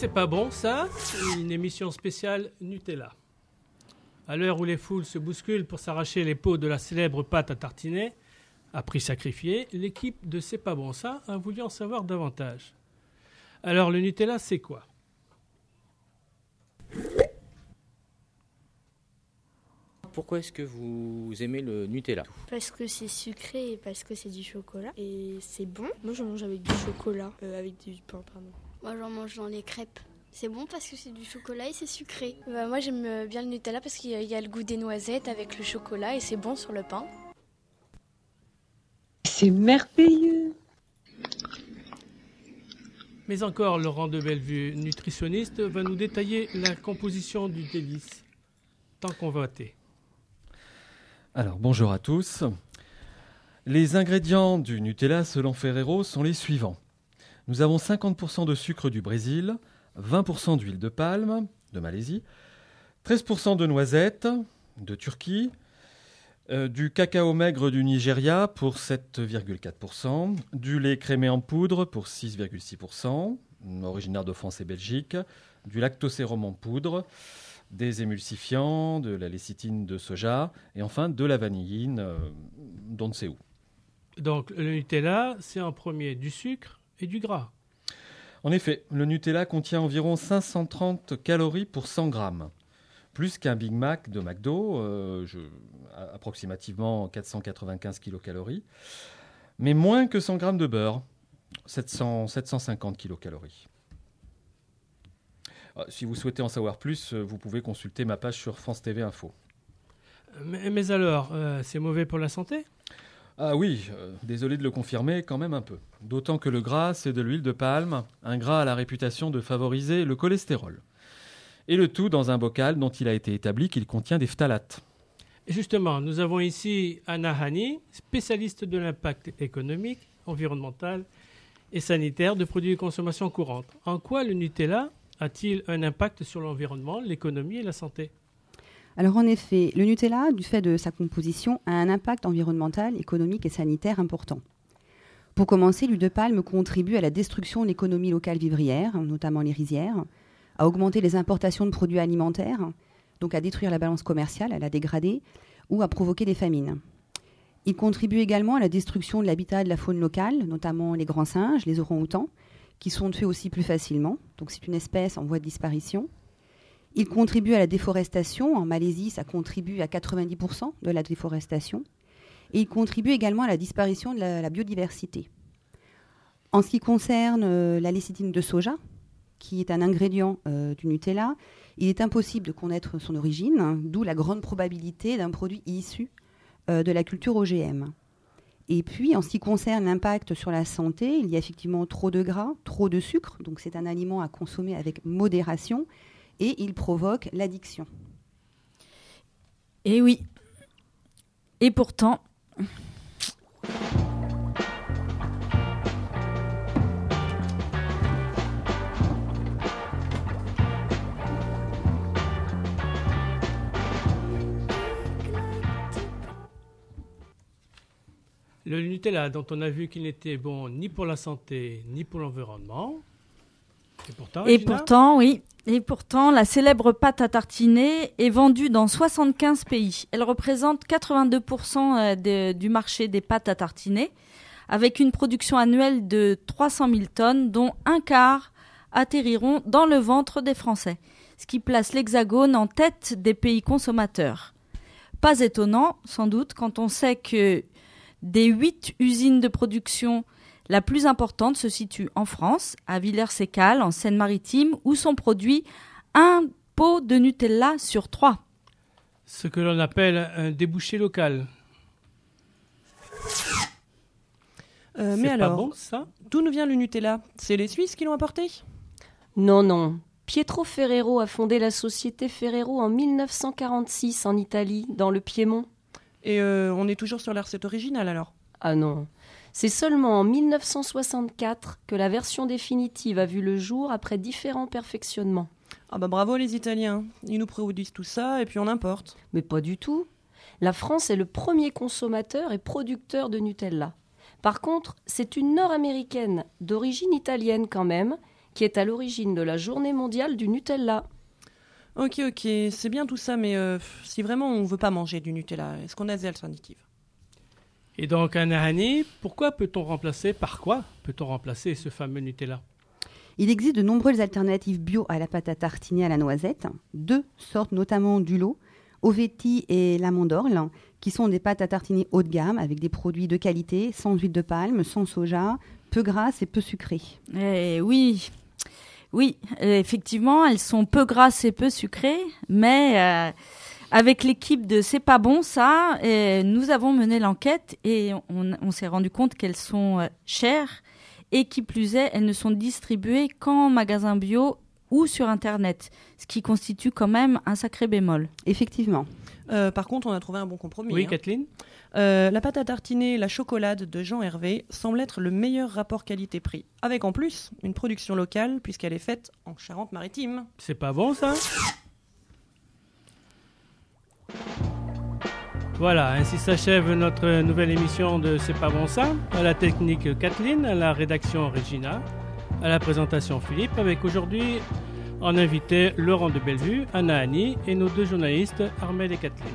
C'est pas bon ça Une émission spéciale Nutella. À l'heure où les foules se bousculent pour s'arracher les pots de la célèbre pâte à tartiner, à prix sacrifié, l'équipe de C'est pas bon ça a voulu en savoir davantage. Alors le Nutella, c'est quoi? Pourquoi est-ce que vous aimez le Nutella? Parce que c'est sucré et parce que c'est du chocolat. Et c'est bon. Moi, je mange avec du chocolat, euh, avec du pain, pardon. Moi, j'en mange dans les crêpes. C'est bon parce que c'est du chocolat et c'est sucré. Bah, moi, j'aime bien le Nutella parce qu'il y, y, a le goût des noisettes avec le chocolat et c'est bon sur le pain. C'est merveilleux. Mais encore, Laurent de Bellevue, nutritionniste, va nous détailler la composition du délice. Tant convoité. Alors, bonjour à tous. Les ingrédients du Nutella selon Ferrero sont les suivants. Nous avons 50% de sucre du Brésil, 20% d'huile de palme de Malaisie, 13% de noisettes de Turquie, euh, du cacao maigre du Nigeria pour 7,4%, du lait crémé en poudre pour 6,6%, originaire de France et Belgique, du lactosérum en poudre, des émulsifiants, de la lécithine de soja et enfin de la vanilline euh, d'on ne sait où. Donc le Nutella, c'est en premier du sucre et du gras. En effet, le Nutella contient environ 530 calories pour 100 grammes, plus qu'un Big Mac de McDo, euh, je, approximativement 495 kilocalories, mais moins que 100 grammes de beurre, 700, 750 kilocalories. Ah, si vous souhaitez en savoir plus, euh, vous pouvez consulter ma page sur France TV Info. Mais, mais alors, euh, c'est mauvais pour la santé? Ah oui, euh, désolé de le confirmer, quand même un peu. D'autant que le gras, c'est de l'huile de palme, un gras a la réputation de favoriser le cholestérol. Et le tout dans un bocal dont il a été établi qu'il contient des phtalates. Justement, nous avons ici Anna Hani, spécialiste de l'impact économique, environnemental et sanitaire de produits de consommation courante. En quoi le Nutella a-t-il un impact sur l'environnement, l'économie et la santé? Alors en effet, le Nutella, du fait de sa composition, a un impact environnemental, économique et sanitaire important. Pour commencer, l'huile de palme contribue à la destruction de l'économie locale vivrière, notamment les rizières, à augmenter les importations de produits alimentaires, donc à détruire la balance commerciale, à la dégrader, ou à provoquer des famines. Il contribue également à la destruction de l'habitat de la faune locale, notamment les grands singes, les orang-outans, qui sont tués aussi plus facilement. Donc c'est une espèce en voie de disparition. Il contribue à la déforestation. En Malaisie, ça contribue à 90% de la déforestation. Et il contribue également à la disparition de la, biodiversité. En ce qui concerne euh, la lécithine de soja, qui est un ingrédient euh, du Nutella, il est impossible de connaître son origine, hein, d'où la grande probabilité d'un produit issu euh, de la culture OGM. Et puis, en ce qui concerne l'impact sur la santé, il y a effectivement trop de gras, trop de sucre, donc c'est un aliment à consommer avec modération, et il provoque l'addiction. Et oui. Et pourtant. Le Nutella, dont on a vu qu'il n'était bon ni pour la santé ni pour l'environnement. Et pourtant, Et pourtant, oui. Et pourtant, la célèbre pâte à tartiner est vendue dans 75 pays. Elle représente 82% de- du marché des pâtes à tartiner, avec une production annuelle de 300 000 tonnes, dont un quart atterriront dans le ventre des Français, ce qui place l'Hexagone en tête des pays consommateurs. Pas étonnant, sans doute, quand on sait que des huit usines de production la plus importante se situe en France, à Villers-Sécal, en Seine-Maritime, où sont produits un pot de Nutella sur trois. Ce que l'on appelle un débouché local. Euh, mais pas alors, bon, ça? d'où nous vient le Nutella? C'est les Suisses qui l'ont apporté? Non, non. Pietro Ferrero a fondé la société Ferrero en 1946 en Italie, dans le Piémont. Et euh, on est toujours sur la recette originale alors? Ah non. C'est seulement en 1964 que la version définitive a vu le jour après différents perfectionnements. Ah bah bravo les Italiens. Ils nous produisent tout ça et puis on importe. Mais pas du tout. La France est le premier consommateur et producteur de Nutella. Par contre, c'est une nord-américaine, d'origine italienne quand même, qui est à l'origine de la journée mondiale du Nutella. Ok, ok, c'est bien tout ça, mais euh, si vraiment on veut pas manger du Nutella, est-ce qu'on a des alternatives? Et donc, Anahani, pourquoi peut-on remplacer, par quoi peut-on remplacer ce fameux Nutella? Il existe de nombreuses alternatives bio à la pâte à tartiner à la noisette. Deux sortent notamment du lot, Ovetti et l'amandorle, qui sont des pâtes à tartiner haut de gamme avec des produits de qualité, sans huile de palme, sans soja, peu grasses et peu sucrées. Eh oui, oui, effectivement, elles sont peu grasses et peu sucrées, mais euh, avec l'équipe de C'est pas bon ça, euh, nous avons mené l'enquête et on, on s'est rendu compte qu'elles sont euh, chères et qui plus est, elles ne sont distribuées qu'en magasin bio ou sur Internet, ce qui constitue quand même un sacré bémol. Effectivement. Euh, Par contre, on a trouvé un bon compromis. Oui, hein. Kathleen Euh, la pâte à tartiner, la chocolade de Jean Hervé semble être le meilleur rapport qualité-prix, avec en plus une production locale puisqu'elle est faite en Charente-Maritime. C'est pas bon ça? Voilà, ainsi s'achève notre nouvelle émission de C'est pas bon ça. À la technique Kathleen, à la rédaction Regina, à la présentation Philippe, avec aujourd'hui en invité Laurent de Bellevue, Anna Annie et nos deux journalistes Armel et Kathleen.